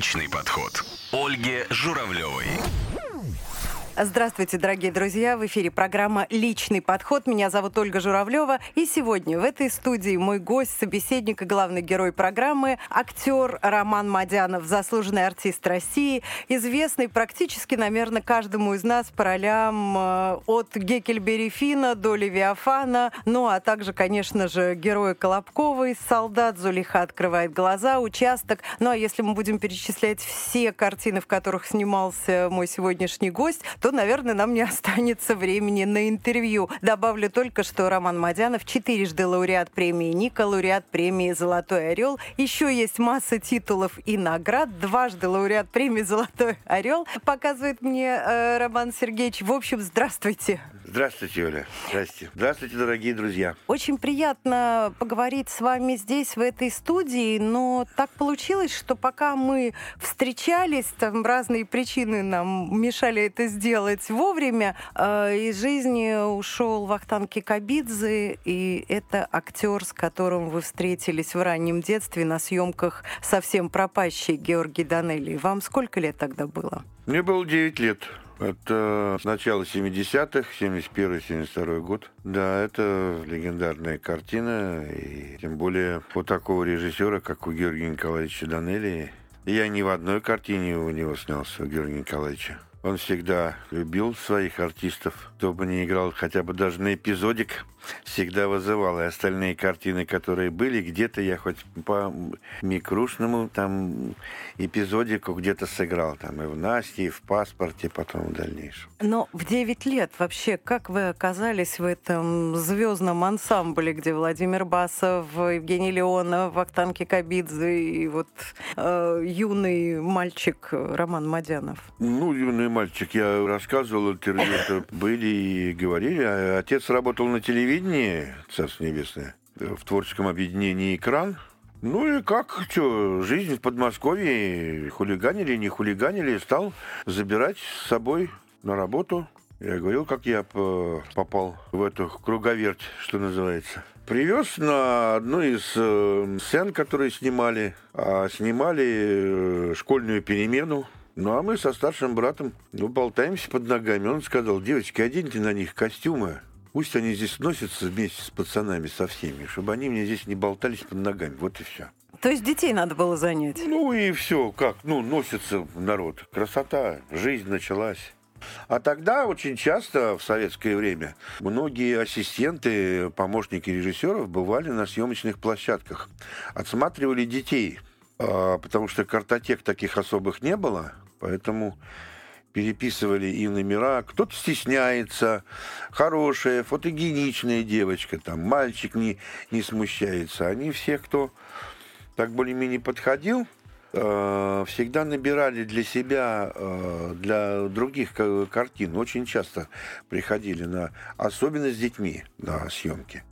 Личный подход. Ольге Журавлевой. Здравствуйте, дорогие друзья! В эфире программа «Личный подход». Меня зовут Ольга Журавлева. И сегодня в этой студии мой гость, собеседник и главный герой программы, актер Роман Мадянов, заслуженный артист России, известный практически, наверное, каждому из нас по ролям э, от Геккельбери Фина до Левиафана, ну а также, конечно же, герой Колобковой, солдат, Зулиха открывает глаза, участок. Ну а если мы будем перечислять все картины, в которых снимался мой сегодняшний гость, то, наверное, нам не останется времени на интервью. Добавлю только, что Роман Мадянов четырежды лауреат премии Ника, лауреат премии «Золотой орел». Еще есть масса титулов и наград. Дважды лауреат премии «Золотой орел» показывает мне э, Роман Сергеевич. В общем, здравствуйте. Здравствуйте, Оля. Здравствуйте. Здравствуйте, дорогие друзья. Очень приятно поговорить с вами здесь, в этой студии, но так получилось, что пока мы встречались, там разные причины нам мешали это сделать вовремя, э, из жизни ушел Вахтан Кикабидзе, и это актер, с которым вы встретились в раннем детстве на съемках совсем пропащий Георгий Данелли. Вам сколько лет тогда было? Мне было 9 лет. Это начало 70-х, 71-72 год. Да, это легендарная картина, и тем более у такого режиссера, как у Георгия Николаевича Данелли. Я ни в одной картине у него снялся, у Георгия Николаевича. Он всегда любил своих артистов, кто бы не играл хотя бы даже на эпизодик, всегда вызывал. И остальные картины, которые были, где-то я хоть по микрушному там эпизодику где-то сыграл. Там и в Насте, и в паспорте, потом в дальнейшем. Но в 9 лет вообще, как вы оказались в этом звездном ансамбле, где Владимир Басов, Евгений Леонов, Вахтанг Кикабидзе и вот э, юный мальчик Роман Мадянов? Ну, юный мальчик, я рассказывал, интервью были и говорили. А отец работал на телевидении, Царство Небесное, в творческом объединении «Экран». Ну и как, что, жизнь в Подмосковье, хулиганили, не хулиганили, стал забирать с собой на работу. Я говорил, как я попал в эту круговерть, что называется. Привез на одну из э, сцен, которые снимали, а снимали э, школьную перемену ну, а мы со старшим братом ну, болтаемся под ногами. Он сказал, девочки, оденьте на них костюмы. Пусть они здесь носятся вместе с пацанами, со всеми, чтобы они мне здесь не болтались под ногами. Вот и все. То есть детей надо было занять? Ну и все, как, ну, носится народ. Красота, жизнь началась. А тогда очень часто в советское время многие ассистенты, помощники режиссеров бывали на съемочных площадках, отсматривали детей, потому что картотек таких особых не было. Поэтому переписывали и номера. Кто-то стесняется, хорошая, фотогеничная девочка, там мальчик не, не смущается. Они все, кто так более-менее подходил, э, всегда набирали для себя, э, для других картин. Очень часто приходили на, особенно с детьми, на съемки.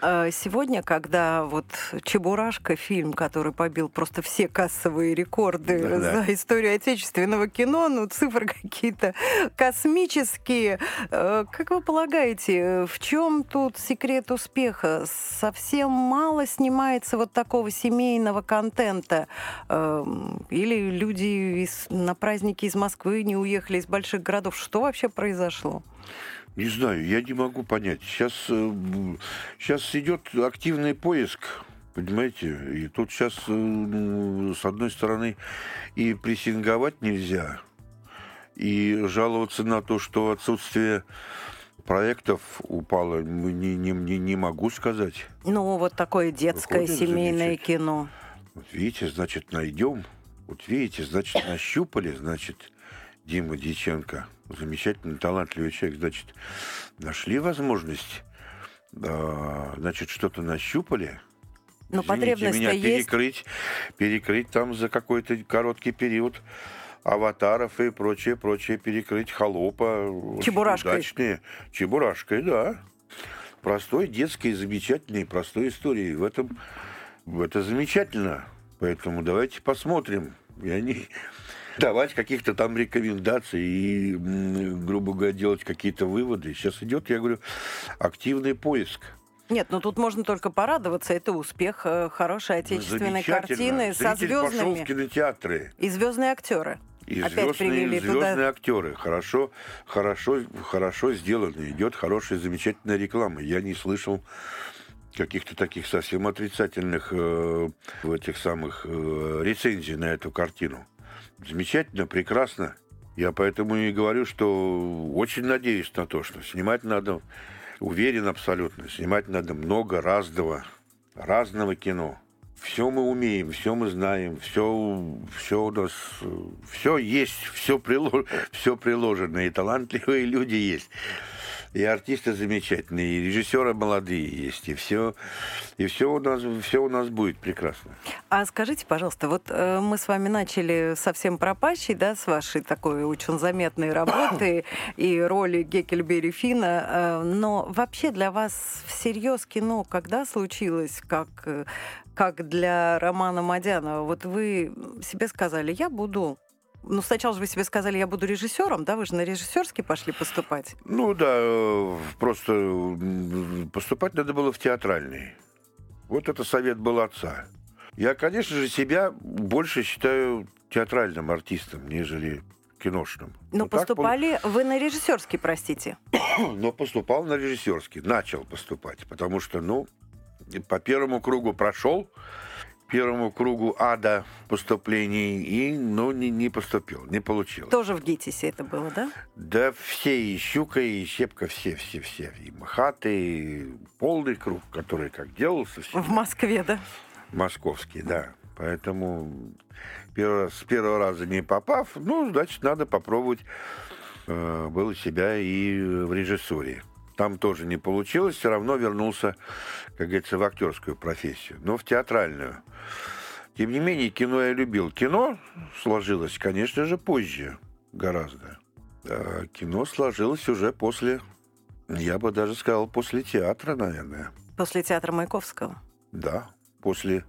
А, сегодня, когда вот «Чебурашка», фильм, который побил просто все кассовые рекорды да, за да. историю отечественного кино, ну, цифры какие-то космические. Э, как вы полагаете, в чем тут секрет успеха? Совсем мало снимается вот такого семейного контента? Эм, или люди из, на праздники из Москвы не уехали из больших городов? Что вообще произошло? Не знаю, я не могу понять. Сейчас, сейчас э, идет активный поиск, понимаете? И тут сейчас, э, с одной стороны, и прессинговать нельзя, и жаловаться на то, что отсутствие проектов упало, не, не, не, не могу сказать. Ну, вот такое детское Выходит семейное кино. Вот видите, значит, найдем. Вот видите, значит, нащупали, значит, Дима Диченко, замечательный, талантливый человек, значит, нашли возможность, значит, что-то нащупали, но ну, потребность меня перекрыть, есть. перекрыть там за какой-то короткий период аватаров и прочее, прочее, перекрыть холопа. Чебурашкой. Удачные. Чебурашкой, да. Простой, детской, замечательной, простой истории. В этом это замечательно. Поэтому давайте посмотрим. Я не, давать каких-то там рекомендаций и, грубо говоря, делать какие-то выводы. Сейчас идет, я говорю, активный поиск. Нет, ну тут можно только порадоваться. Это успех э, хорошей отечественной картины со Зритель пошел в кинотеатры. И звездные актеры. И Опять привели звездные, туда- звездные актеры. Хорошо, хорошо, хорошо сделано. Идет хорошая, замечательная реклама. Я не слышал каких-то таких совсем отрицательных э, в этих самых э, рецензий на эту картину. Замечательно, прекрасно. Я поэтому и говорю, что очень надеюсь на то, что снимать надо, уверен абсолютно, снимать надо много разного, разного кино. Все мы умеем, все мы знаем, все, все у нас, все есть, все, прилож, все приложено, и талантливые люди есть, и артисты замечательные, и режиссеры молодые есть, и все, и все у нас, все у нас будет прекрасно. А скажите, пожалуйста, вот э, мы с вами начали совсем пропащий, да, с вашей такой очень заметной работы и роли Геккельбери Фина, э, но вообще для вас всерьез кино когда случилось, как, э, как для Романа Мадянова? Вот вы себе сказали, я буду... Ну, сначала же вы себе сказали, я буду режиссером, да? Вы же на режиссерский пошли поступать. Ну да, э, просто поступать надо было в театральный. Вот это совет был отца. Я, конечно же, себя больше считаю театральным артистом, нежели киношным. Но так пол- поступали вы на режиссерский, простите. но поступал на режиссерский, начал поступать, потому что, ну, по первому кругу прошел, первому кругу ада поступлений и, ну, не, не поступил, не получилось. Тоже в ГИТИСе это было, да? Да все, и Щука, и Щепка, все, все, все. И Махаты, и полный круг, который как делался, все. В Москве, да? Московский, да. Поэтому первый с первого раза не попав, ну, значит, надо попробовать э, было себя и в режиссуре. Там тоже не получилось, все равно вернулся, как говорится, в актерскую профессию, но в театральную. Тем не менее, кино я любил. Кино сложилось, конечно же, позже гораздо. А кино сложилось уже после, я бы даже сказал, после театра, наверное. После театра Маяковского. Да, после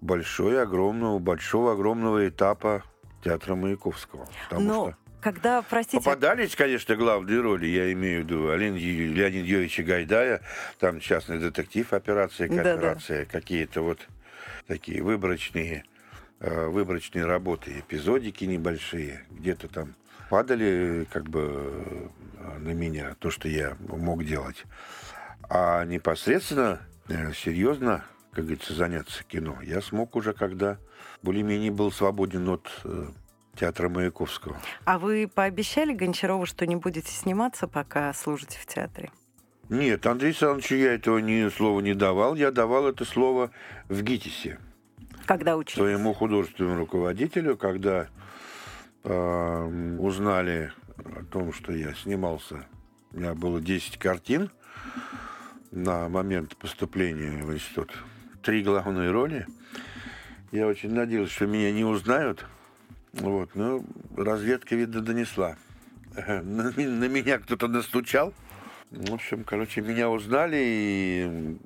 большой, огромного, большого, огромного этапа театра Маяковского. Потому Но что когда, простите, попадались, конечно, главные роли, я имею в виду Леонида Леонида Юрьевича Гайдая, там частный детектив, операция, кооперация, какие-то вот такие выборочные, э, выборочные работы, эпизодики небольшие, где-то там падали как бы э, на меня, то, что я мог делать. А непосредственно, э, серьезно, как говорится, заняться кино, я смог уже, когда более-менее был свободен от театра Маяковского. а вы пообещали Гончарову, что не будете сниматься, пока служите в театре? Нет, Андрей Александровичу я этого ни слова не давал. Я давал это слово в ГИТИСе, Когда учились? своему художественному руководителю, когда э, узнали о том, что я снимался. У меня было 10 картин на момент поступления в институт. Три главные роли. Я очень надеялся, что меня не узнают. Вот, но разведка, видно, донесла. На, ми- на меня кто-то настучал. В общем, короче, меня узнали, и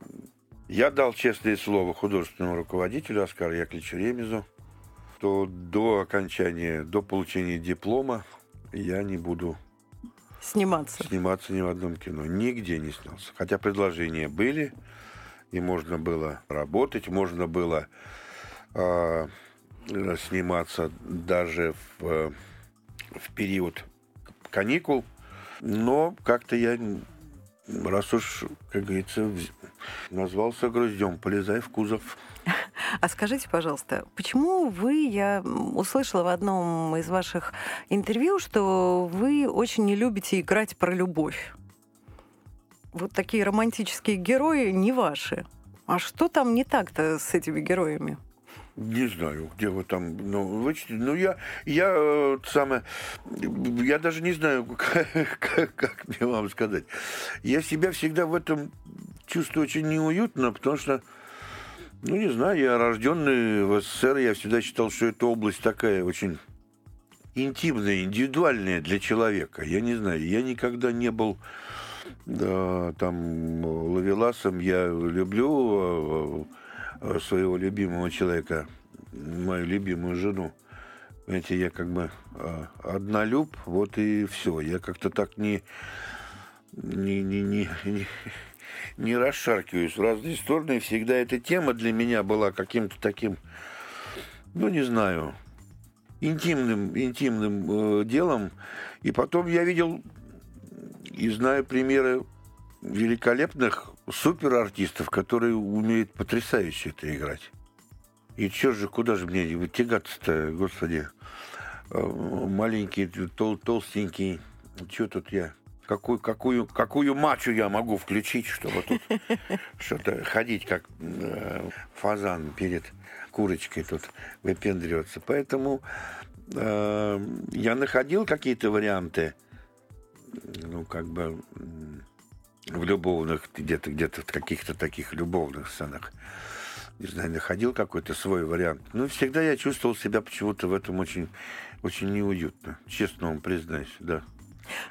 я дал честное слово художественному руководителю Оскару Яковлевичу Ремезу, что до окончания, до получения диплома я не буду Сниматься. сниматься ни в одном кино. Нигде не снялся. Хотя предложения были, и можно было работать, можно было э, сниматься даже в, э, в период каникул. Но как-то я, раз уж, как говорится, назвался груздем, полезай в кузов. А скажите, пожалуйста, почему вы, я услышала в одном из ваших интервью, что вы очень не любите играть про любовь? Вот такие романтические герои не ваши. А что там не так-то с этими героями? Не знаю, где вы там, ну, вычтите. Ну, я, я, э, самое, я даже не знаю, как, как, как мне вам сказать. Я себя всегда в этом чувствую очень неуютно, потому что, ну, не знаю, я рожденный в СССР, я всегда считал, что эта область такая очень интимная, индивидуальная для человека. Я не знаю, я никогда не был да, там ловеласом. Я люблю э, своего любимого человека, мою любимую жену. Знаете, я как бы э, однолюб, вот и все. Я как-то так не, не, не, не, не, расшаркиваюсь в разные стороны. Всегда эта тема для меня была каким-то таким, ну, не знаю, интимным, интимным э, делом. И потом я видел и знаю примеры великолепных суперартистов, которые умеют потрясающе это играть. И что же, куда же мне тягаться-то, господи? Э, маленький, тол толстенький. Что тут я? Какую, какую, какую мачу я могу включить, чтобы тут что-то ходить, как э, фазан перед курочкой тут выпендриваться. Поэтому э, я находил какие-то варианты, ну, как бы в любовных, где-то где-то в каких-то таких любовных сценах не знаю, находил какой-то свой вариант. Но всегда я чувствовал себя почему-то в этом очень, очень неуютно. Честно вам признаюсь, да.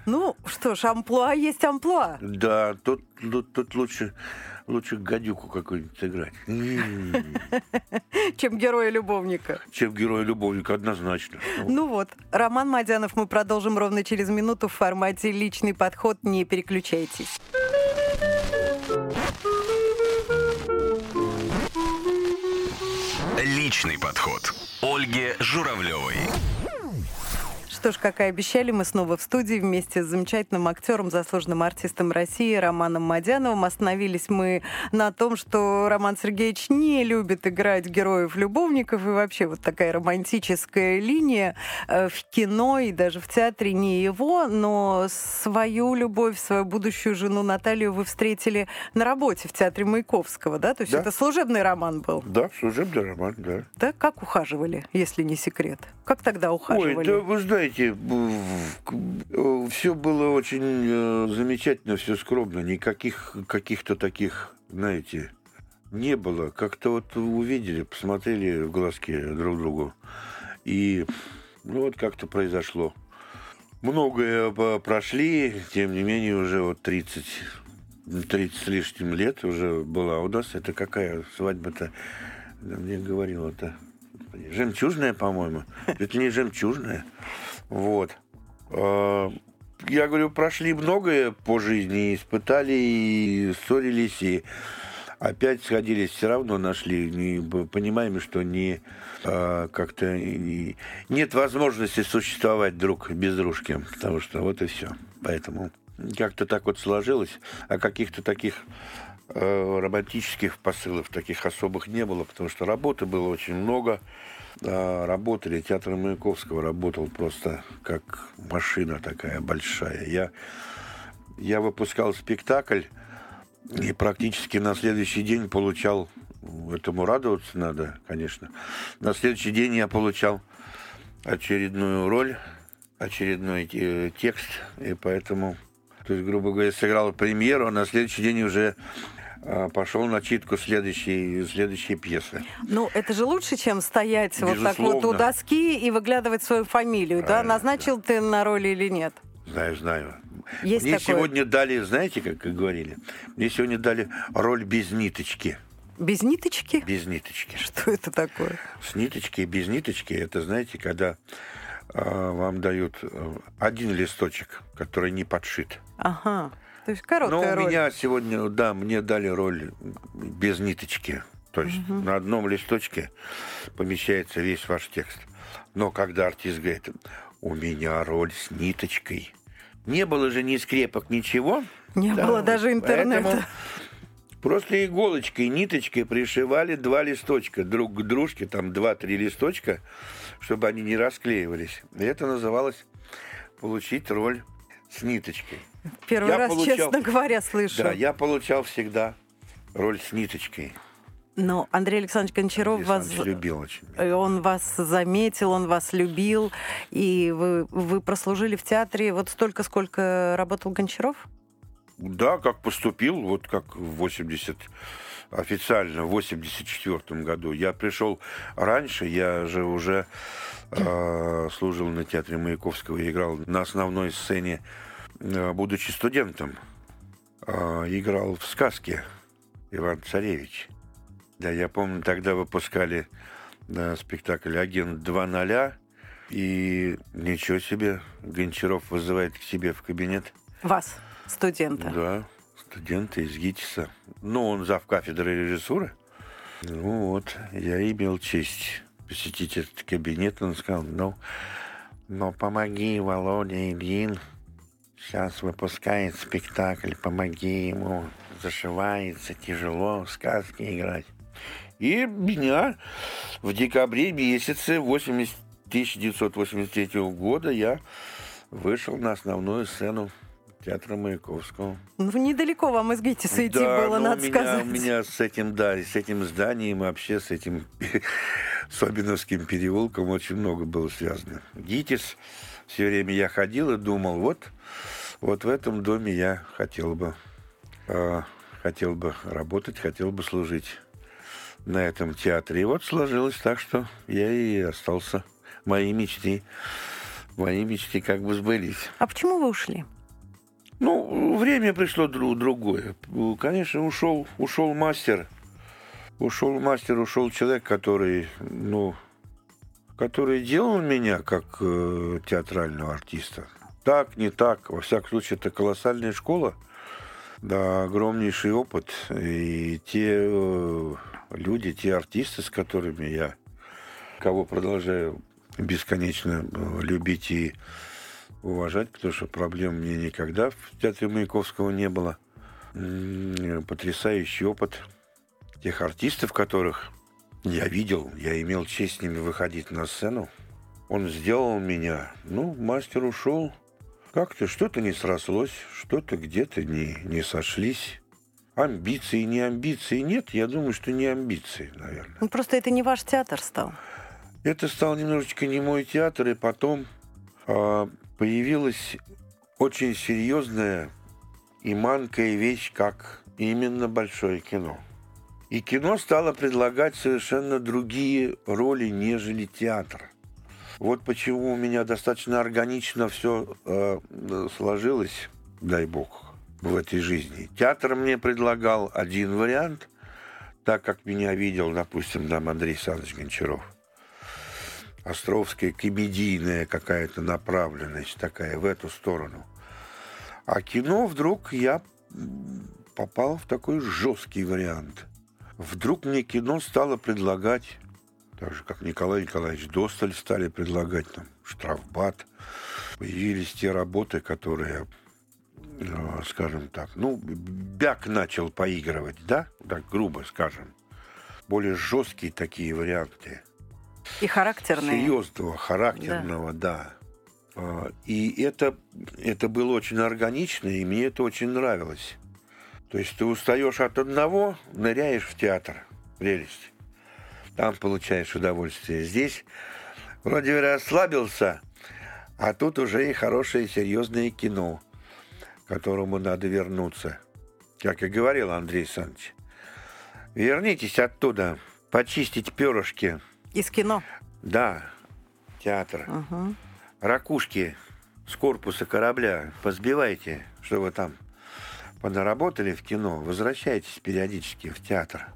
Ну, что ж, амплуа есть амплуа. Да, тут, тут, тут лучше, лучше гадюку какую-нибудь сыграть. Чем героя-любовника. Чем героя-любовника, однозначно. Ну вот, Роман Мадянов мы продолжим ровно через минуту в формате «Личный подход». Не переключайтесь. Личный подход. Ольги Журавлевой. Что ж, как и обещали, мы снова в студии вместе с замечательным актером, заслуженным артистом России Романом Мадяновым. Остановились мы на том, что Роман Сергеевич не любит играть героев-любовников, и вообще вот такая романтическая линия э, в кино и даже в театре не его, но свою любовь, свою будущую жену Наталью вы встретили на работе в театре Маяковского, да? То есть Да. это служебный роман был? Да, служебный роман, да. Да? Как ухаживали, если не секрет? Как тогда ухаживали? Ой, да вы знаете, все было очень э, замечательно, все скромно. Никаких каких-то таких, знаете, не было. Как-то вот увидели, посмотрели в глазки друг другу. И ну вот как-то произошло. Многое прошли, тем не менее уже вот 30, 30 с лишним лет уже была у нас. Это какая свадьба-то? Мне говорила-то. Жемчужная, по-моему. Это не жемчужная. Вот. А, Я говорю, прошли многое по жизни, испытали, и ссорились, и опять сходились, все равно нашли. Б- понимаем, что не а, как-то и- нет возможности существовать друг без дружки, потому что вот и все. Поэтому как-то так вот сложилось, а каких-то таких э, романтических посылов таких особых не было, потому что работы было очень много. Работали, театр Маяковского работал просто как машина такая большая. Я, я выпускал спектакль и практически на следующий день получал, этому радоваться надо, конечно, на следующий день я получал очередную роль, очередной э, текст, и поэтому, то есть, грубо говоря, сыграл премьеру, а на следующий день уже пошел на читку следующей, следующей пьесы. Ну, это же лучше, чем стоять вот так вот у Безусловно. доски и выглядывать свою фамилию, да? Правильно, Назначил ты на роли или нет? Знаю, знаю. Есть Мне такое. сегодня дали, знаете, как говорили, мне сегодня дали роль без ниточки. Без ниточки? Без ниточки. Что это такое? С ниточки и без ниточки, это, знаете, когда а, вам дают э, один листочек, который не подшит. Ага. То есть Но короткая у роль. меня сегодня, да, мне дали роль без ниточки. То есть на одном листочке помещается весь ваш текст. Но когда артист говорит, у меня роль с ниточкой. Не было же ни скрепок, ничего. Не Да, было даже интернета. Просто иголочкой, ниточкой пришивали два листочка друг к дружке, там два-три листочка, чтобы они не расклеивались. И это называлось получить роль с ниточкой. Первый Я раз, получал- честно говоря, слышу. Да, я получал всегда роль с ниточкой. Но Андрей Александрович Гончаров Андрей вас... Любил очень. э, Он вас заметил, он вас любил, и вы, вы прослужили в театре вот столько, сколько работал Гончаров? Да, как поступил, вот как в 80 официально в 84 году. Я пришел раньше, я же уже э, служил на театре Маяковского и играл на основной сцене, будучи студентом. Э, играл в сказке Иван Царевич. Да, я помню, тогда выпускали э, спектакль «Агент 2.0», и ничего себе, Гончаров вызывает к себе в кабинет. Вас, студента. Да, студента из ГИТИСа. Ну, он зав кафедры режиссуры. Ну вот, я имел честь посетить этот кабинет. Он сказал, ну, но помоги Володе Ильин. Сейчас выпускает спектакль, помоги ему. Зашивается, тяжело сказки играть. И меня в декабре месяце 80, 1983 года я вышел на основную сцену театра Маяковского. Ну, недалеко вам из ГИТИСа идти да, было, ну, надо у меня, сказать. У меня с этим, да, с этим зданием, вообще с этим Собиновским переулком очень много было связано. ГИТИС, все время я ходил и думал, вот, вот в этом доме я хотел бы, э, хотел бы работать, хотел бы служить на этом театре. И вот сложилось так, что я и остался. Мои мечты, мои мечты как бы сбылись. А почему вы ушли? Ну, время пришло друг, другое. Конечно, ушел, ушел мастер. Ушел мастер, ушел человек, который, ну, который делал меня как э, театрального артиста. Так, не так. Во всяком случае, это колоссальная школа. Да, огромнейший опыт. И те э, люди, те артисты, с которыми я, кого продолжаю бесконечно э, любить и уважать, потому что проблем мне никогда в театре Маяковского не было. Потрясающий опыт тех артистов, которых я видел, я имел честь с ними выходить на сцену. Он сделал меня, ну, мастер ушел, как-то что-то не срослось, что-то где-то не, не сошлись. Амбиции, не амбиции нет, я думаю, что не амбиции, наверное. Ну, просто это не ваш театр стал. Это стал немножечко не мой театр, и потом э, появилась очень серьезная и манкая вещь, как именно большое кино. И кино стало предлагать совершенно другие роли, нежели театр. Вот почему у меня достаточно органично все э, сложилось, дай бог, в этой жизни. Театр мне предлагал один вариант, так как меня видел, допустим, там Андрей Александрович Гончаров – островская комедийная какая-то направленность такая в эту сторону. А кино вдруг я попал в такой жесткий вариант. Вдруг мне кино стало предлагать, так же, как Николай Николаевич Досталь стали предлагать там штрафбат. Появились те работы, которые, э, скажем так, ну, Бяк начал поигрывать, да, так грубо скажем. Более жесткие такие варианты – и характерные. Серьезного, характерного, да. да. И это, это было очень органично, и мне это очень нравилось. То есть ты устаешь от одного, ныряешь в театр. Прелесть. Там получаешь удовольствие. Здесь вроде расслабился, а тут уже и хорошее серьезное кино, к которому надо вернуться. Как и говорил Андрей Александрович. Вернитесь оттуда, почистить перышки – из кино? Да, театр. Угу. Ракушки с корпуса корабля позбивайте, что вы там понаработали в кино, возвращайтесь периодически в театр.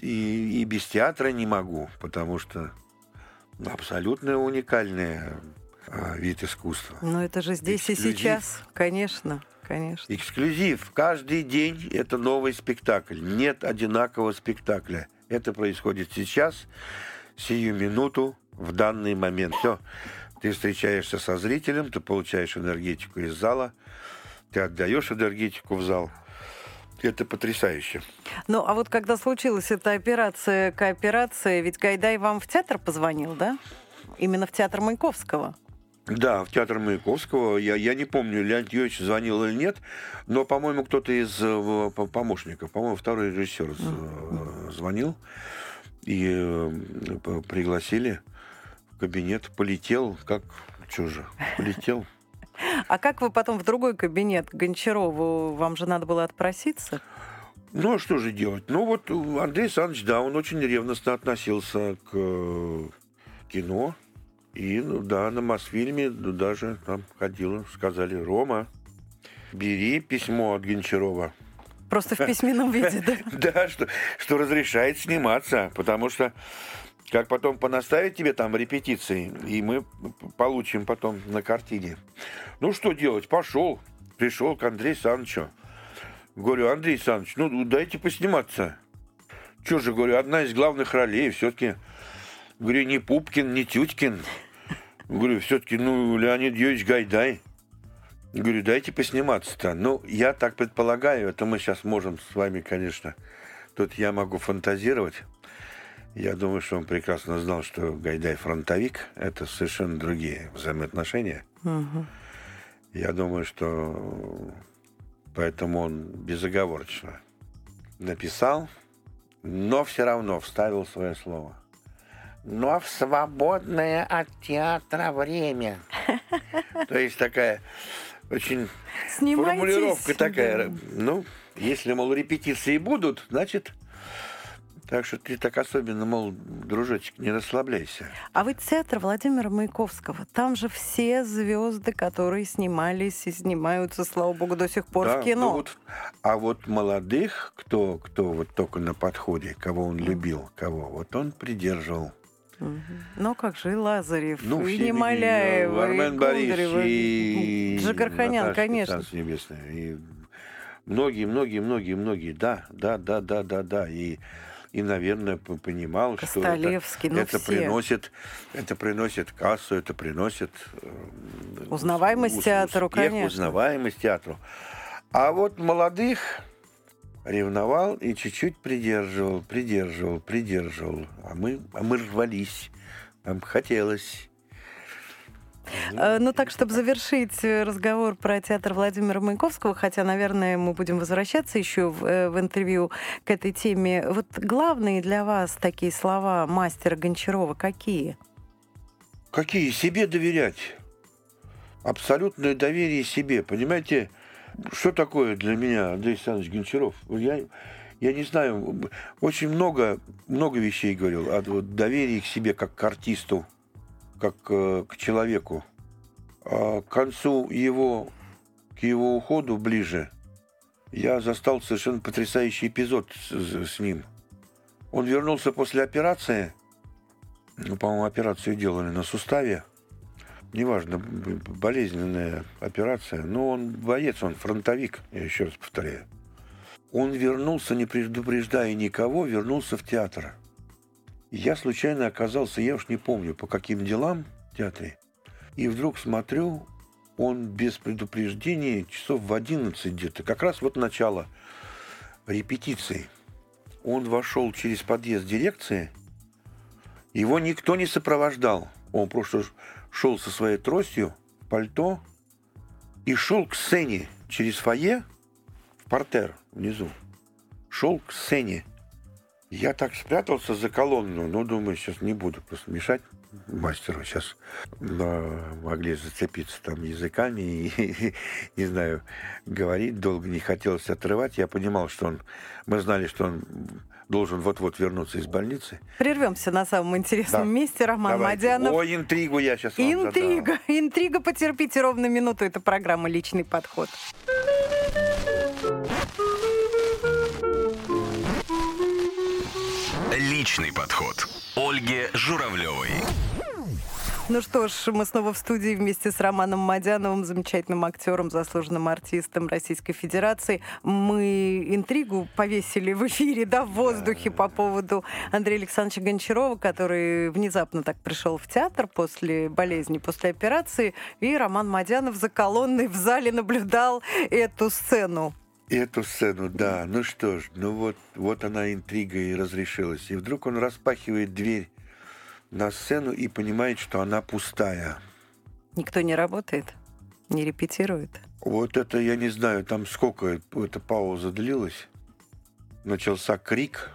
И, и без театра не могу, потому что абсолютно уникальный а, вид искусства. Но это же здесь Эксклюзив. и сейчас, конечно. Конечно. Эксклюзив. Каждый день это новый спектакль. Нет одинакового спектакля. Это происходит сейчас сию минуту, в данный момент. Все, ты встречаешься со зрителем, ты получаешь энергетику из зала, ты отдаешь энергетику в зал. Это потрясающе. Ну, а вот когда случилась эта операция, кооперация, ведь Гайдай вам в театр позвонил, да? Именно в театр Маяковского. Да, в театр Маяковского. Я, я не помню, Леонид Юрьевич звонил или нет, но, по-моему, кто-то из э, помощников, по-моему, второй режиссер mm-hmm. звонил и э, пригласили в кабинет, полетел, как чужо, полетел. А как вы потом в другой кабинет Гончарову, вам же надо было отпроситься? Ну, а что же делать? Ну, вот Андрей Александрович, да, он очень ревностно относился к э, кино. И, ну, да, на Мосфильме даже там ходила, сказали, Рома, бери письмо от Гончарова. Просто в письменном виде, да? Да, что, что разрешает сниматься, потому что как потом понаставить тебе там репетиции, и мы получим потом на картине. Ну, что делать? Пошел, пришел к Андрею Санычу. Говорю, Андрей Александрович, ну дайте посниматься. Че же, говорю, одна из главных ролей все-таки, говорю, не Пупкин, не Тютькин. Говорю, все-таки, ну, Леонид Юрьевич Гайдай. Говорю, дайте посниматься-то. Ну, я так предполагаю, это мы сейчас можем с вами, конечно, тут я могу фантазировать. Я думаю, что он прекрасно знал, что Гайдай фронтовик. Это совершенно другие взаимоотношения. Мгм. Я думаю, что поэтому он безоговорочно написал, но все равно вставил свое слово. Но в свободное от театра время. То есть такая очень Снимайтесь. формулировка такая. Ну, если, мол, репетиции будут, значит... Так что ты так особенно, мол, дружочек, не расслабляйся. А вы театр Владимира Маяковского. Там же все звезды, которые снимались и снимаются, слава богу, до сих пор Да, в кино. ну вот, а вот молодых, кто, кто вот только на подходе, кого он любил, кого, вот он придерживал. Ну как же, и Лазарев, Ну, и видели, и Армен Борисович, и Джигарханян, Наташа конечно. Небесное, и многие, многие, многие, многие, да, да, да, да, да, да, и и, наверное, понимал, что это, ну это все. приносит, это приносит кассу, это приносит э, Узнаваемость ус- театру, успех, конечно. узнаваемость театру. А вот молодых ревновал и чуть-чуть придерживал, придерживал, придерживал. А мы, а мы рвались, нам хотелось. Э, Ну так, чтобы завершить э, разговор про театр Владимира Маяковского, хотя, наверное, мы будем возвращаться еще в, э, в интервью к этой теме. Вот главные для вас такие слова мастера Гончарова какие? Какие? Себе доверять. Абсолютное доверие себе. Понимаете, что такое для меня Андрей Александрович Гончаров? Я, я не знаю, очень много, много вещей говорил. А вот доверие к себе как к артисту, как э, к человеку. А к концу его, к его уходу ближе, я застал совершенно потрясающий эпизод с, с ним. Он вернулся после операции, ну, по-моему, операцию делали на суставе. Неважно, болезненная операция. Но он боец, он фронтовик, я еще раз повторяю. Он вернулся, не предупреждая никого, вернулся в театр. Я случайно оказался, я уж не помню, по каким делам в театре. И вдруг смотрю, он без предупреждения часов в 11 где-то, как раз вот начало репетиции. Он вошел через подъезд дирекции, его никто не сопровождал. Он просто шел со своей тростью, пальто, и шел к сцене через фойе в портер внизу. Шел к сцене. Я так спрятался за колонну, но думаю, сейчас не буду просто мешать мастеру. Сейчас могли зацепиться там языками и, не знаю, говорить долго не хотелось отрывать. Я понимал, что он... Мы знали, что он должен вот-вот вернуться из больницы. Прервемся на самом интересном Да. месте. Роман Давайте. Мадянов. Ой, интригу я сейчас вам задам. Интрига, интрига, потерпите ровно минуту. Это программа «Личный подход». Личный подход. Ольги Журавлевой. Ну что ж, мы снова в студии вместе с Романом Мадяновым, замечательным актером, заслуженным артистом Российской Федерации. Мы интригу повесили в эфире, да, в воздухе по поводу Андрея Александровича Гончарова, который внезапно так пришел в театр после болезни, после операции, и Роман Мадянов за колонной в зале наблюдал эту сцену. Эту сцену, да. Ну что ж, ну вот, вот она интрига и разрешилась. И вдруг он распахивает дверь на сцену и понимает, что она пустая. Никто не работает, не репетирует. Вот это я не знаю, там сколько эта пауза длилась. Начался крик.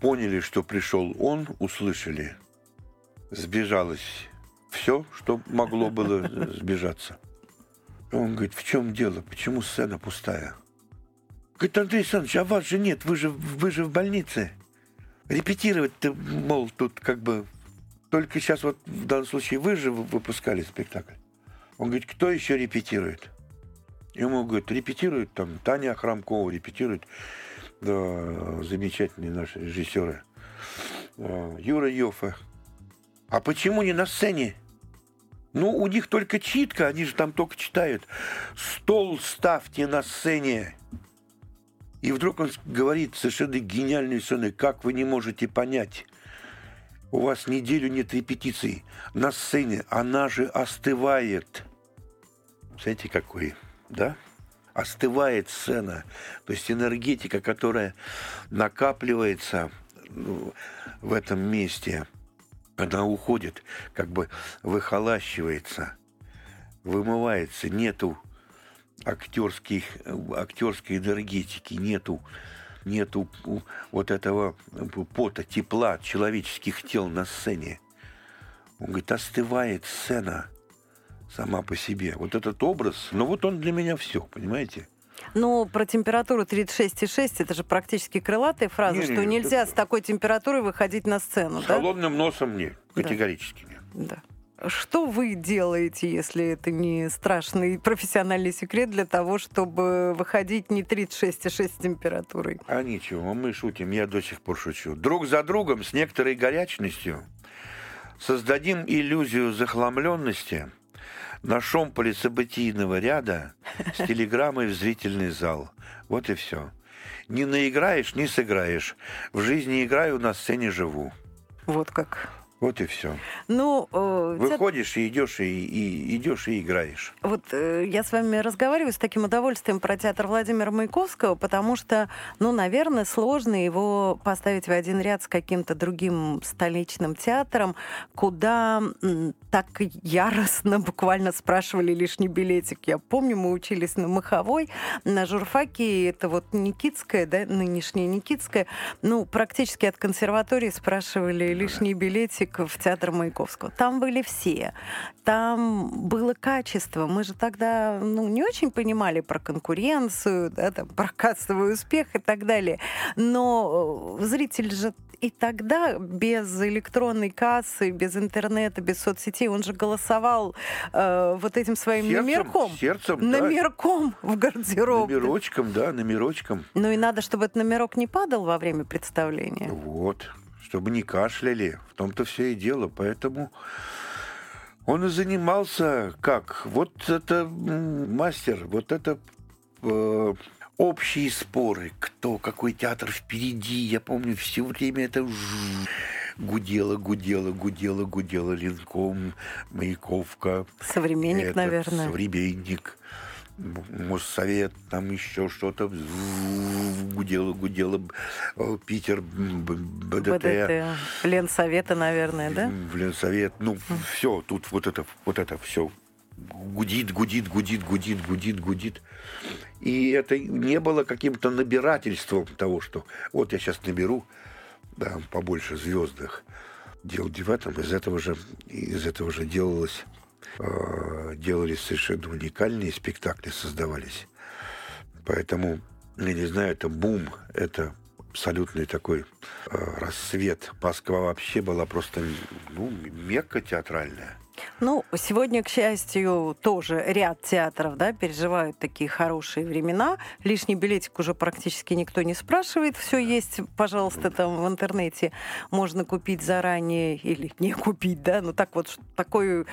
Поняли, что пришел он, услышали. Сбежалось все, что могло было сбежаться. Он говорит, в чем дело? Почему сцена пустая? Говорит, Андрей Александрович, а вас же нет, вы же, вы же в больнице. Репетировать-то, мол, тут как бы... Только сейчас вот в данном случае вы же выпускали спектакль. Он говорит, кто еще репетирует? Ему говорят, репетируют там Таня Храмкова, репетирует да, замечательные наши режиссеры. Да, Юра Йофа. А почему не на сцене? Ну, у них только читка, они же там только читают. Стол ставьте на сцене. И вдруг он говорит совершенно гениальную сцену, как вы не можете понять, у вас неделю нет репетиций на сцене, она же остывает. Знаете, какой, да? Остывает сцена. То есть энергетика, которая накапливается ну, в этом месте, она уходит, как бы выхолащивается, вымывается, нету актерских, актерской энергетики, нету, нету вот этого пота, тепла человеческих тел на сцене. Он говорит, остывает сцена сама по себе. Вот этот образ, ну вот он для меня все, понимаете? Ну, про температуру 36,6 это же практически крылатая фраза, не, что не, нельзя это... с такой температурой выходить на сцену. С да? холодным носом нет, категорически да. нет. Да. Что вы делаете, если это не страшный профессиональный секрет для того, чтобы выходить не 36,6 температурой? А ничего, мы шутим, я до сих пор шучу. Друг за другом с некоторой горячностью создадим иллюзию захламленности на шомполе событийного ряда с телеграммой в зрительный зал. Вот и все. Не наиграешь, не сыграешь. В жизни играю, на сцене живу. Вот как. Вот и все. Ну, э, выходишь и идешь и, и идешь и играешь. Вот э, я с вами разговариваю с таким удовольствием про театр Владимира Маяковского, потому что, ну, наверное, сложно его поставить в один ряд с каким-то другим столичным театром, куда м, так яростно буквально спрашивали лишний билетик. Я помню, мы учились на Маховой, на журфаке, это вот Никитская, да, нынешняя Никитская, ну, практически от консерватории спрашивали лишний билетик в театр Маяковского. Там были все. Там было качество. Мы же тогда ну, не очень понимали про конкуренцию, да, там, про кассовый успех и так далее. Но э, зритель же и тогда без электронной кассы, без интернета, без соцсетей, он же голосовал э, вот этим своим сердцем, номерком. Сердцем, Номерком да. в гардероб. Номерочком, да, номерочком. Ну и надо, чтобы этот номерок не падал во время представления. Вот чтобы не кашляли. В том-то все и дело. Поэтому он и занимался как? Вот это мастер, вот это э, общие споры, кто, какой театр впереди. Я помню, все время это гудело, гудело, гудело, гудело Линком, Маяковка. Современник, этот, наверное. Современник. Моссовет, там еще что-то гудело, гудело, Питер, БДТ. БДТ. Ленсовета, наверное, да? В Ленсовет, ну, все, тут вот это, вот это все гудит, гудит, гудит, гудит, гудит, гудит. И это не было каким-то набирательством того, что вот я сейчас наберу да, побольше звездных. Дело в этом, из этого же, из этого же делалось Э, делались совершенно уникальные спектакли, создавались. Поэтому, я не знаю, это бум, это абсолютный такой э, рассвет. Москва вообще была просто ну, мекка театральная. Ну, сегодня, к счастью, тоже ряд театров да, переживают такие хорошие времена. Лишний билетик уже практически никто не спрашивает. Все есть, пожалуйста, там в интернете можно купить заранее или не купить, да, ну так вот такой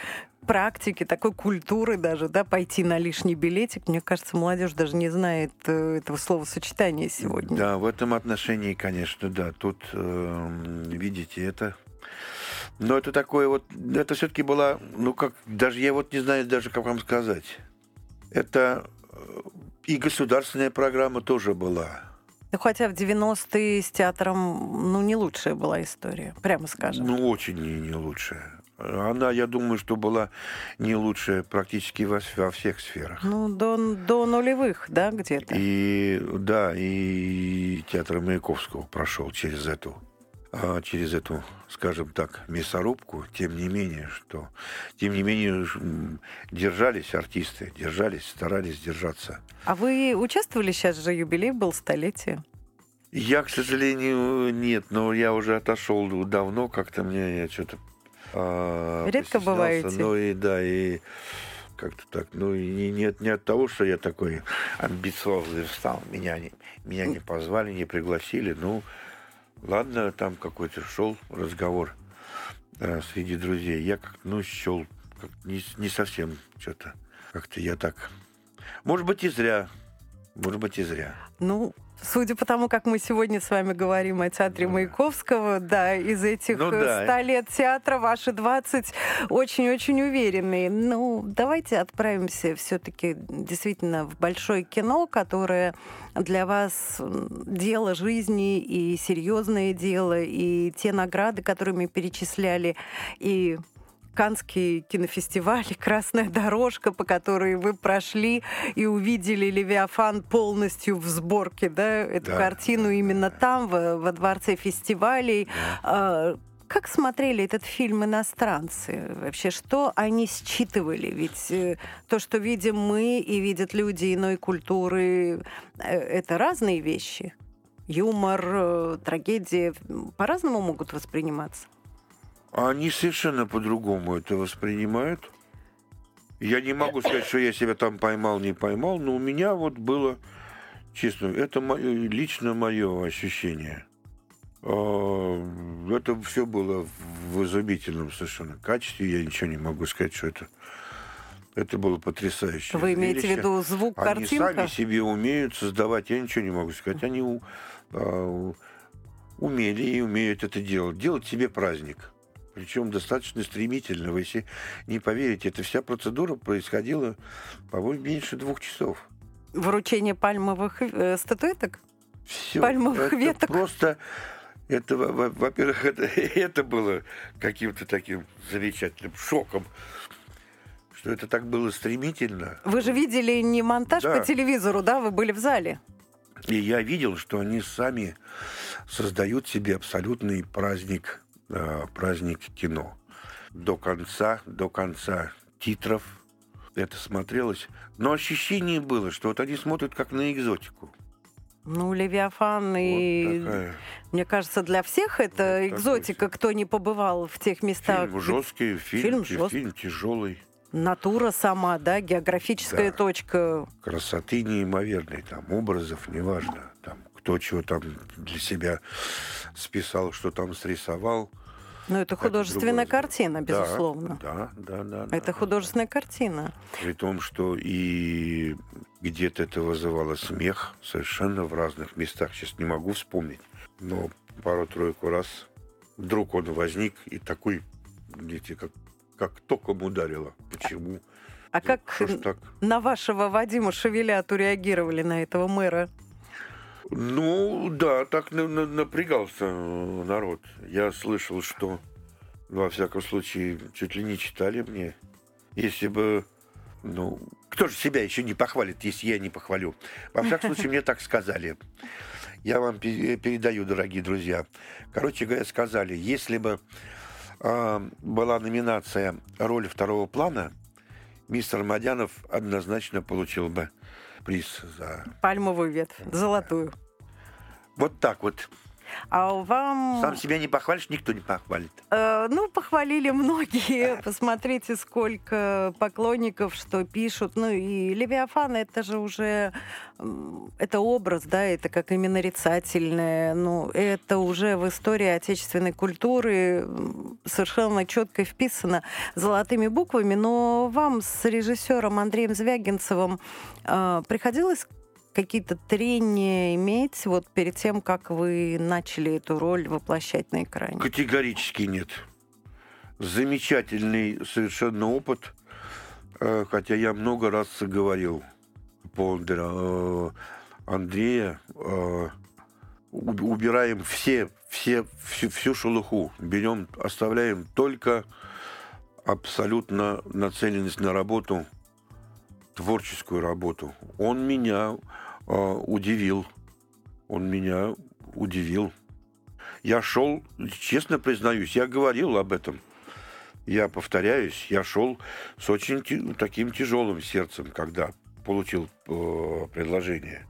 практики, такой культуры даже, да, пойти на лишний билетик. Мне кажется, молодежь даже не знает э, этого словосочетания сегодня. Да, в этом отношении, конечно, да. Тут, э, видите, это но это такое вот, это все-таки была, ну как, даже я вот не знаю даже, как вам сказать. Это э, и государственная программа тоже была. Ну, хотя в 90-е с театром, ну, не лучшая была история, прямо скажем. Ну, очень не, не лучшая. Она, я думаю, что была не лучшая практически во, во всех сферах. Ну, до, до нулевых, да, где-то? И, да, и театр Маяковского прошел через эту через эту, скажем так, мясорубку, тем не менее, что, тем не менее, держались артисты, держались, старались держаться. А вы участвовали сейчас же юбилей был столетие? Я, к сожалению, нет, но я уже отошел давно, как-то мне я что-то а, редко бываете. Ну и да и как-то так. Ну и нет не от того, что я такой амбициозный стал, меня не меня не позвали, не пригласили, ну Ладно, там какой-то шел разговор э, среди друзей. Я как ну, счел, как, не, не совсем что-то. Как-то я так... Может быть, и зря. Может быть, и зря. Ну, Судя по тому, как мы сегодня с вами говорим о театре да. Маяковского, да, из этих Ну э, да. 100 лет театра ваши 20 очень-очень уверенные. Ну, давайте отправимся все-таки действительно в большое кино, которое для вас дело жизни и серьезное дело, и те награды, которыми перечисляли, и Канский кинофестиваль, «Красная дорожка», по которой вы прошли и увидели «Левиафан» полностью в сборке, да, эту Да, картину да, именно да. там, во, во Дворце фестивалей. А, Как смотрели этот фильм иностранцы? Вообще, что они считывали? Ведь э, то, что видим мы и видят люди иной культуры, э, это разные вещи. Юмор, э, трагедия по-разному могут восприниматься. Они совершенно по-другому это воспринимают. Я не могу сказать, что я себя там поймал, не поймал, но у меня вот было, честно, это моё, лично мое ощущение. А, Это все было в изумительном совершенно качестве. Я ничего не могу сказать, что это, это было потрясающе. Вы имеете в виду звук, Они картинка? сами себе умеют создавать, я ничего не могу сказать. Они у- а, умели и умеют это делать. Делать себе праздник. Причем достаточно стремительно. Вы если не поверите, эта вся процедура происходила, по-моему, меньше двух часов. Вручение пальмовых э, статуэток? Все. Пальмовых это веток. Просто это, во- во- во-первых, это, это было каким-то таким замечательным шоком, что это так было стремительно. Вы же видели не монтаж Да. по телевизору, да? Вы были в зале. И я видел, что они сами создают себе абсолютный праздник, э, праздник кино. До конца, до конца титров это смотрелось. Но ощущение было, что вот они смотрят как на экзотику. Ну, Левиафан и... Вот такая. Мне кажется, для всех это Вот такой экзотика, кто не побывал в тех местах. Фильм жесткий, фильм, фильм жесткий. фильм тяжелый. Натура сама, да, географическая Да. точка. Красоты неимоверной, там образов, неважно. Там, кто чего там для себя списал, что там срисовал. Ну, это художественная другое дело. картина, Да, безусловно. Да, да, да. да, Это да. художественная картина. При том, что и где-то это вызывало смех совершенно в разных местах. Сейчас не могу вспомнить. Но пару-тройку раз вдруг он возник и такой, видите, как, как током ударило. Почему? А Ну, как на вашего Вадима Шевеляту реагировали на этого мэра? Ну, да, так на- на- напрягался э, народ. Я слышал, что, во всяком случае, чуть ли не читали мне. Если бы, ну, кто же себя еще не похвалит, если я не похвалю? Во всяком случае, мне так сказали. Я вам пе- передаю, дорогие друзья. Короче говоря, сказали, если бы а, была номинация «Роль второго плана», мистер Мадянов однозначно получил бы приз за... Пальмовую ветвь, золотую. Вот так вот. А вам... Сам себя не похвалишь, никто не похвалит. Э, ну, похвалили многие. Посмотрите, сколько поклонников, что пишут. Ну, и Левиафан, это же уже... Это образ, да, это как именно нарицательное. Ну, это уже в истории отечественной культуры совершенно четко вписано золотыми буквами. Но вам с режиссером Андреем Звягинцевым э, приходилось какие-то трения иметь вот перед тем, как вы начали эту роль воплощать на экране? Категорически нет. Замечательный совершенно опыт. Э, Хотя я много раз говорил Пондера, э, Андрея, э, уб- убираем все, все, всю, всю шелуху, берем, оставляем только абсолютно нацеленность на работу, творческую работу. Он меня э, удивил. Он меня удивил. Я шел, честно признаюсь, я говорил об этом. Я повторяюсь, я шел с очень таким тяжелым сердцем, когда получил э, предложение.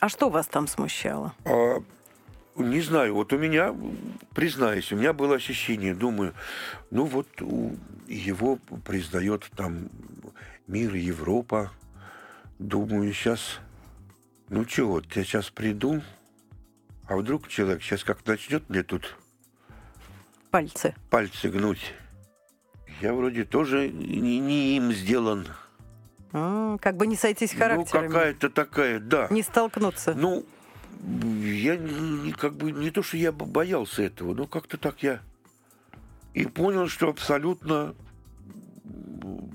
А что вас там смущало? А, не знаю, вот у меня, признаюсь, у меня было ощущение, думаю, ну вот его признает там мир, Европа. Думаю, сейчас, ну чего, я сейчас приду, а вдруг человек сейчас как начнет мне тут Пальцы. пальцы гнуть. Я вроде тоже не, не им сделан. М, как бы не сойтись Ну, характерами. какая-то такая, да. Не столкнуться. Ну, я не, как бы не то, что я боялся этого, но как-то так я и понял, что абсолютно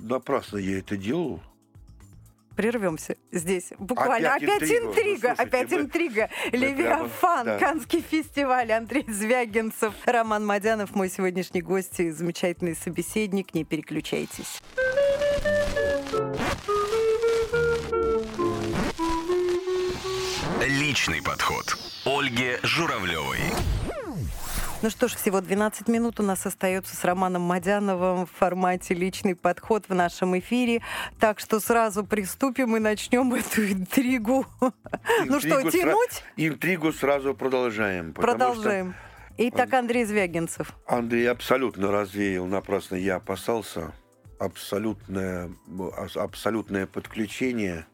напрасно я это делал. Прервемся здесь. Буквально. Опять Опять, интрига. интрига. Ну, слушайте, опять мы- интрига. мы Левиафан, прямо- да. Канский фестиваль. Андрей Звягинцев, Роман Мадянов, мой сегодняшний гость и замечательный собеседник. Не переключайтесь. Личный подход. Ольги Журавлевой. Ну что ж, всего 12 минут у нас остается с Романом Мадяновым в формате «Личный подход» в нашем эфире. Так что сразу приступим и начнем эту интригу. Ну что, Интригу тянуть? Интригу сразу продолжаем. потому что Продолжаем. Итак, Андрей Звягинцев. Андрей абсолютно развеял, напрасно я опасался. Абсолютное, абсолютное подключение.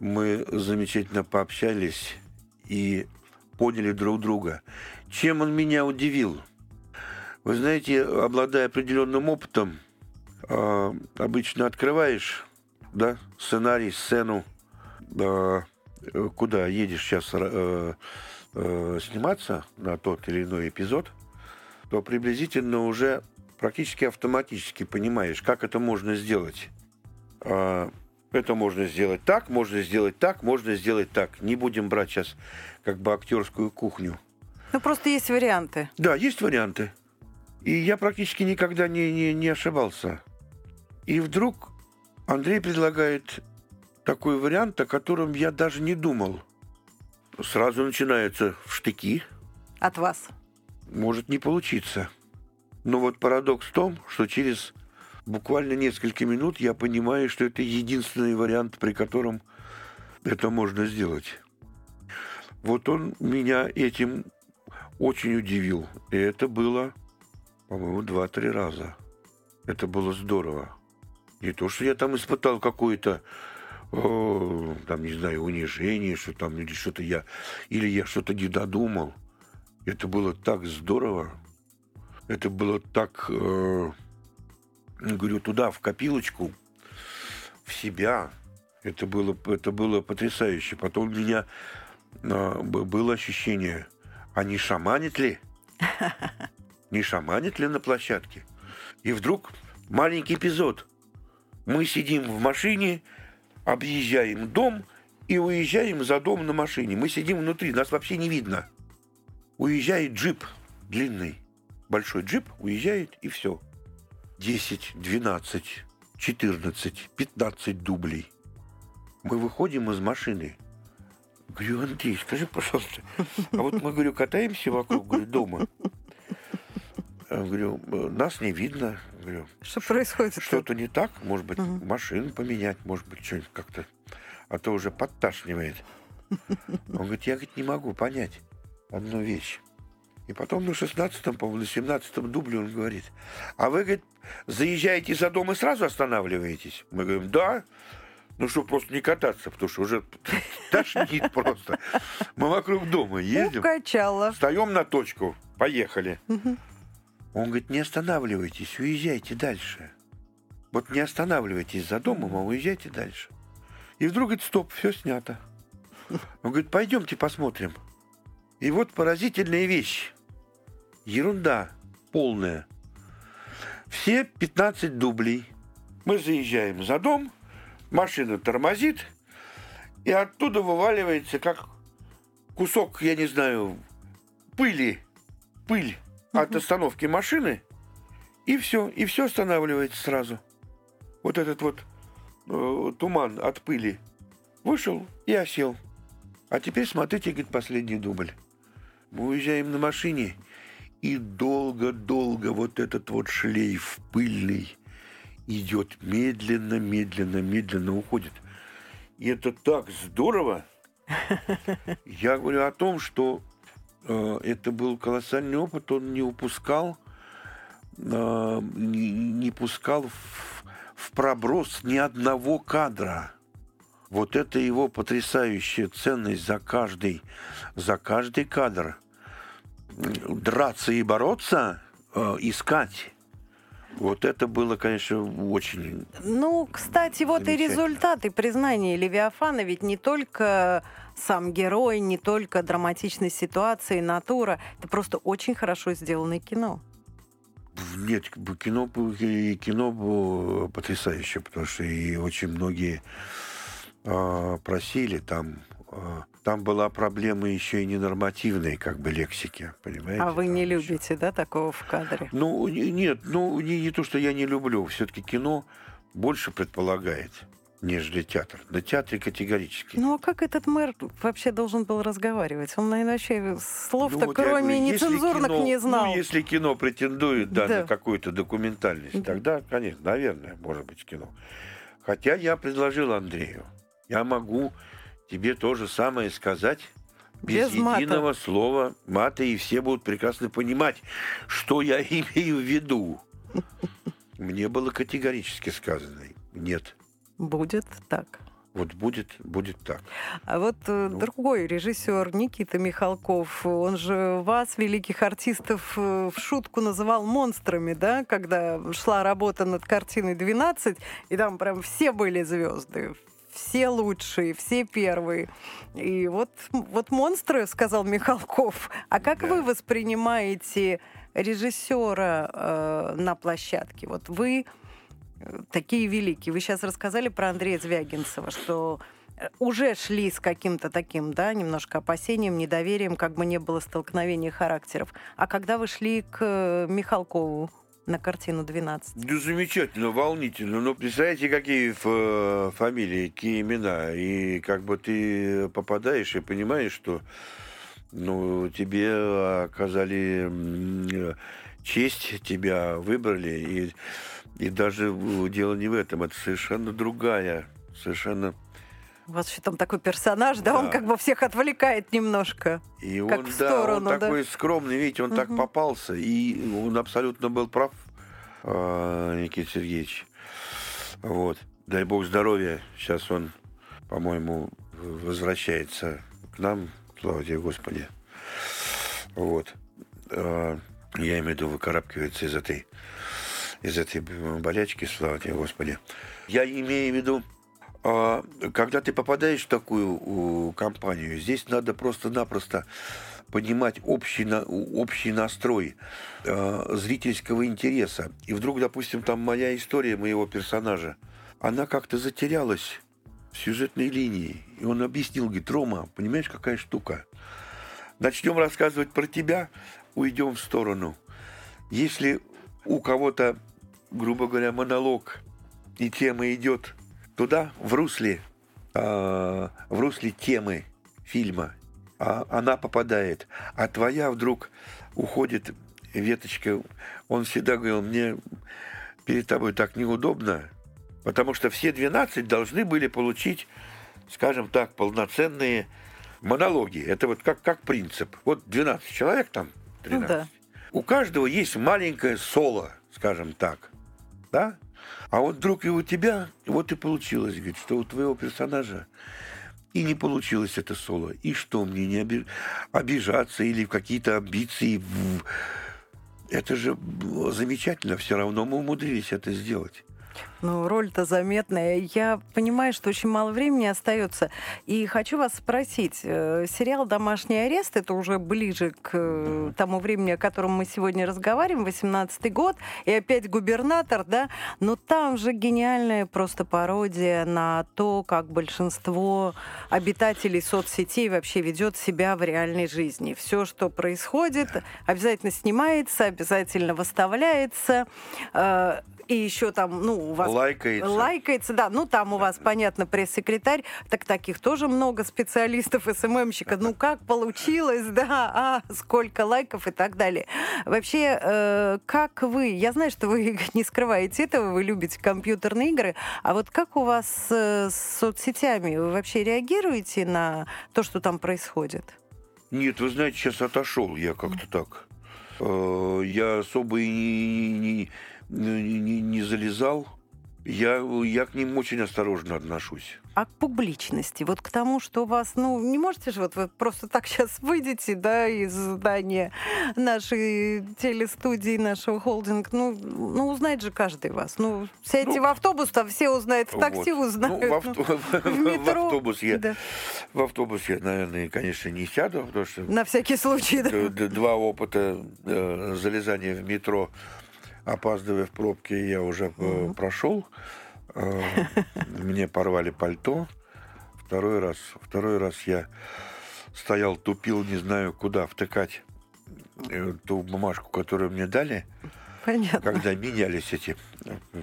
Мы замечательно пообщались и поняли друг друга. Чем он меня удивил? Вы знаете, обладая определенным опытом, а, обычно открываешь да, сценарий, сцену, э, куда едешь сейчас э, э, сниматься на тот или иной эпизод, то приблизительно уже практически автоматически понимаешь, как это можно сделать. А, Это можно сделать так, можно сделать так, можно сделать так. Не будем брать сейчас как бы актерскую кухню. Ну, просто есть варианты. Да, есть варианты. И я практически никогда не, не, не ошибался. И вдруг Андрей предлагает такой вариант, о котором я даже не думал. Сразу начинаются штыки. От вас. Может не получиться. Но вот парадокс в том, что через буквально несколько минут я понимаю, что это единственный вариант, при котором это можно сделать. Вот он меня этим очень удивил. И это было, по-моему, два-три раза. Это было здорово. Не то, что я там испытал какое-то, там, не знаю, унижение, что там, или что-то я, или я что-то не додумал. Это было так здорово. Это было так, э, говорю, туда, в копилочку, в себя. Это было, это было потрясающе. Потом у меня б- было ощущение, а не шаманит ли? Не шаманит ли на площадке? И вдруг маленький эпизод. Мы сидим в машине, объезжаем дом и уезжаем за дом на машине. Мы сидим внутри, нас вообще не видно. Уезжает джип длинный, большой джип, уезжает и все. 10, 12, 14, 15 дублей. Мы выходим из машины. Говорю, Андрей, скажи, пожалуйста, а вот мы, говорю, катаемся вокруг, говорю, дома. Говорю, «э, нас не видно. Говорю, Что происходит? что-то не так, может быть, машину поменять, может быть, что-нибудь как-то, а то уже подташнивает. Он говорит, я говорит, не могу понять одну вещь. И потом на 16-м, по-моему, на 17-м дубле он говорит, а вы, говорит, заезжаете за дом и сразу останавливаетесь? Мы говорим, да. Ну что, просто не кататься, потому что уже тошнит просто. Мы вокруг дома ездим. Укачала. Встаем на точку, поехали. Он говорит, не останавливайтесь, уезжайте дальше. Вот не останавливайтесь за домом, а уезжайте дальше. И вдруг говорит, стоп, все снято. Он говорит, пойдемте посмотрим. И вот поразительная вещь. Ерунда полная. Все 15 дублей. Мы заезжаем за дом, машина тормозит, и оттуда вываливается, как кусок, я не знаю, пыли, пыль от остановки машины, и все, и все останавливается сразу. Вот этот вот э, туман от пыли вышел и осел. А теперь смотрите, говорит, последний дубль. Мы уезжаем на машине, и долго-долго вот этот вот шлейф пыльный идет медленно, медленно, медленно уходит. И это так здорово. Я говорю о том, что э, это был колоссальный опыт, он не упускал, э, не, не пускал в, в проброс ни одного кадра. Вот это его потрясающая ценность за каждый, за каждый кадр. Драться и бороться, э, искать. Вот это было, конечно, очень Ну, кстати, вот и результаты признания Левиафана ведь не только сам герой, не только драматичной ситуации, натура. Это просто очень хорошо сделанное кино. Нет, кино, кино было потрясающее, потому что и очень многие э, просили там э, там была проблема еще и ненормативной как бы лексики, понимаете? А вы там не еще. любите, да, такого в кадре? Ну, не- нет, ну, не, не то, что я не люблю. Все-таки кино больше предполагает, нежели театр. На театре категорически. Ну а как этот мэр вообще должен был разговаривать? Он, наверное, вообще слов-то Ну, вот кроме говорю, нецензурных кино- не знал. Ну, если кино претендует да, Да. на какую-то документальность, Да. тогда, конечно, наверное, может быть кино. Хотя я предложил Андрею, я могу тебе то же самое сказать без, Без мата. единого слова мата, и все будут прекрасно понимать, что я имею в виду. Мне было категорически сказано, нет. Будет так. Вот будет, будет так. А вот э, Ну. другой режиссер Никита Михалков, он же вас, великих артистов, э, в шутку называл монстрами, да, когда шла работа над картиной «12», и там прям все были звезды, все лучшие, все первые. И вот, вот монстры, сказал Михалков. А как Да. вы воспринимаете режиссера э, на площадке? Вот вы э, такие великие. Вы сейчас рассказали про Андрея Звягинцева, что э, уже шли с каким-то таким, да, немножко опасением, недоверием, как бы не было столкновения характеров. А когда вы шли к э, Михалкову на картину «12»? Ну, замечательно, волнительно. Но представляете, какие фамилии, какие имена. И как бы ты попадаешь и понимаешь, что ну, тебе оказали честь, тебя выбрали. И, и даже э, дело не в этом, это совершенно другая, совершенно... У вас еще там такой персонаж, да, он Да. как бы всех отвлекает немножко. И Как он, в да, сторону, он да. такой скромный, видите, он так Мгм. попался. И он абсолютно был прав, э, Никита Сергеевич. Вот. Дай бог здоровья. Сейчас он, по-моему, возвращается к нам. Слава тебе, Господи. Вот. Э, Я имею в виду, выкарабкивается из этой, из этой болячки, слава тебе, Господи. Я имею в виду, а, когда ты попадаешь в такую компанию, здесь надо просто-напросто понимать общий, общий настрой э, зрительского интереса. И вдруг, допустим, там моя история моего персонажа, она как-то затерялась в сюжетной линии. И он объяснил, говорит, Рома, понимаешь, какая штука? Начнем рассказывать про тебя, уйдем в сторону. Если у кого-то, грубо говоря, монолог и тема идет туда, в русле, а, в русле темы фильма, а она попадает, а твоя вдруг уходит веточка. Он всегда говорил, мне перед тобой так неудобно, потому что все 12 должны были получить, скажем так, полноценные монологи. Это вот как, как принцип. Вот 12 человек там, 13. Ну да. У каждого есть маленькое соло, скажем так. Да? А вот вдруг и у тебя, вот и получилось, говорит, что у твоего персонажа и не получилось это соло. И что, мне не оби- обижаться или в какие-то амбиции? Это же замечательно, все равно мы умудрились это сделать. Ну, роль-то заметная. Я понимаю, что очень мало времени остается. И хочу вас спросить. э, Сериал «Домашний арест» — это уже ближе к э, тому времени, о котором мы сегодня разговариваем, 18-й год, и опять губернатор, да? Но там же гениальная просто пародия на то, как большинство обитателей соцсетей вообще ведет себя в реальной жизни. Все, что происходит, обязательно снимается, обязательно выставляется. И еще там, ну, у вас Лайкается. Лайкается, да. Ну, там у вас, понятно, пресс-секретарь. Так таких тоже много специалистов, СММщика. Ну, как получилось, да, а, сколько лайков и так далее. Вообще, э, как вы... Я знаю, что вы не скрываете этого, вы любите компьютерные игры. А вот как у вас э, с соцсетями? Вы вообще реагируете на то, что там происходит? Нет, вы знаете, сейчас отошел я как-то так. Э, Я особо и не, не- не- не залезал. Я, я к ним очень осторожно отношусь. А к публичности, вот к тому, что у вас, ну, не можете же, вот вы просто так сейчас выйдете, да, из здания нашей телестудии, нашего холдинга, ну, ну узнает же каждый вас. Ну, сядьте Ну, в автобус, там все узнают, в такси Вот. узнают. Ну, в, ну, авто- в метро. в автобус я Да. В автобус я, наверное, конечно, не сяду, потому что... На всякий случай, да? Два опыта э, залезания в метро, опаздывая в пробке, я уже э, прошел. Э, мне порвали пальто. Второй раз, второй раз я стоял, тупил, не знаю куда втыкать э, ту бумажку, которую мне дали. Понятно. Когда менялись эти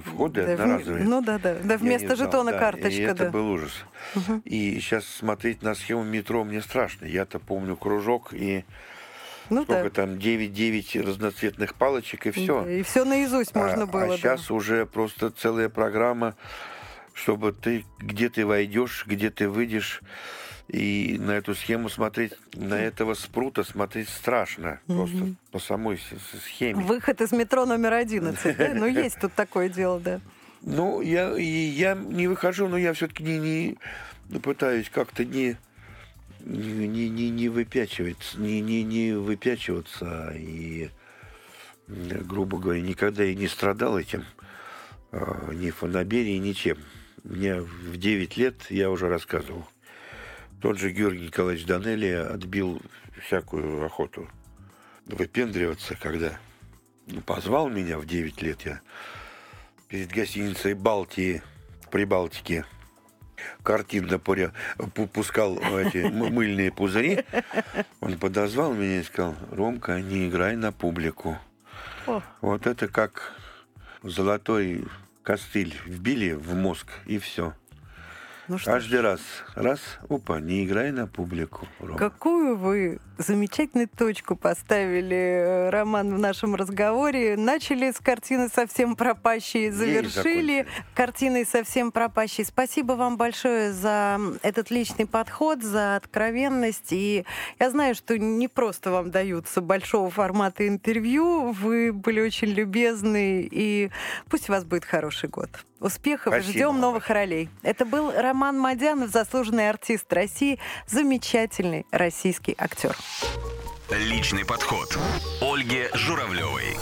входы да, одноразовые. Ну да, да. Да вместо жетона да, карточка, и это да. был ужас. Угу. И сейчас смотреть на схему метро мне страшно. Я-то помню кружок и ну, сколько да. там, 9-9 разноцветных палочек и все. и все наизусть можно а, было. А сейчас да. уже просто целая программа, чтобы ты где ты войдешь, где ты выйдешь. И на эту схему смотреть, на этого спрута смотреть страшно. Mm-hmm. Просто по самой схеме. Выход из метро номер 11, да? Ну, есть тут такое дело, да. Ну, я, я не выхожу, но я все-таки не, не пытаюсь как-то не, не, не, не выпячиваться, не, не, не выпячиваться и, грубо говоря, никогда и не страдал этим, а, ни фанаберией, ничем. Мне в 9 лет я уже рассказывал. Тот же Георгий Николаевич Данелли отбил всякую охоту выпендриваться, когда позвал меня в 9 лет. Я перед гостиницей Балтии в Прибалтике картинно пускал эти мыльные пузыри. Он подозвал меня и сказал, Ромка, не играй на публику. О. Вот это как золотой костыль вбили в мозг, и все. Ну, Каждый ж. раз. Раз, опа, не играй на публику. Рома. Какую вы замечательную точку поставили, э, Роман, в нашем разговоре. Начали с картины «Совсем пропащие», завершили картиной «Совсем пропащие». Спасибо вам большое за этот личный подход, за откровенность. И я знаю, что не просто вам даются большого формата интервью. Вы были очень любезны, и пусть у вас будет хороший год. Успехов, Спасибо. ждем новых ролей. Это был Роман Мадянов, заслуженный артист России, замечательный российский актер. Личный подход Ольги Журавлевой.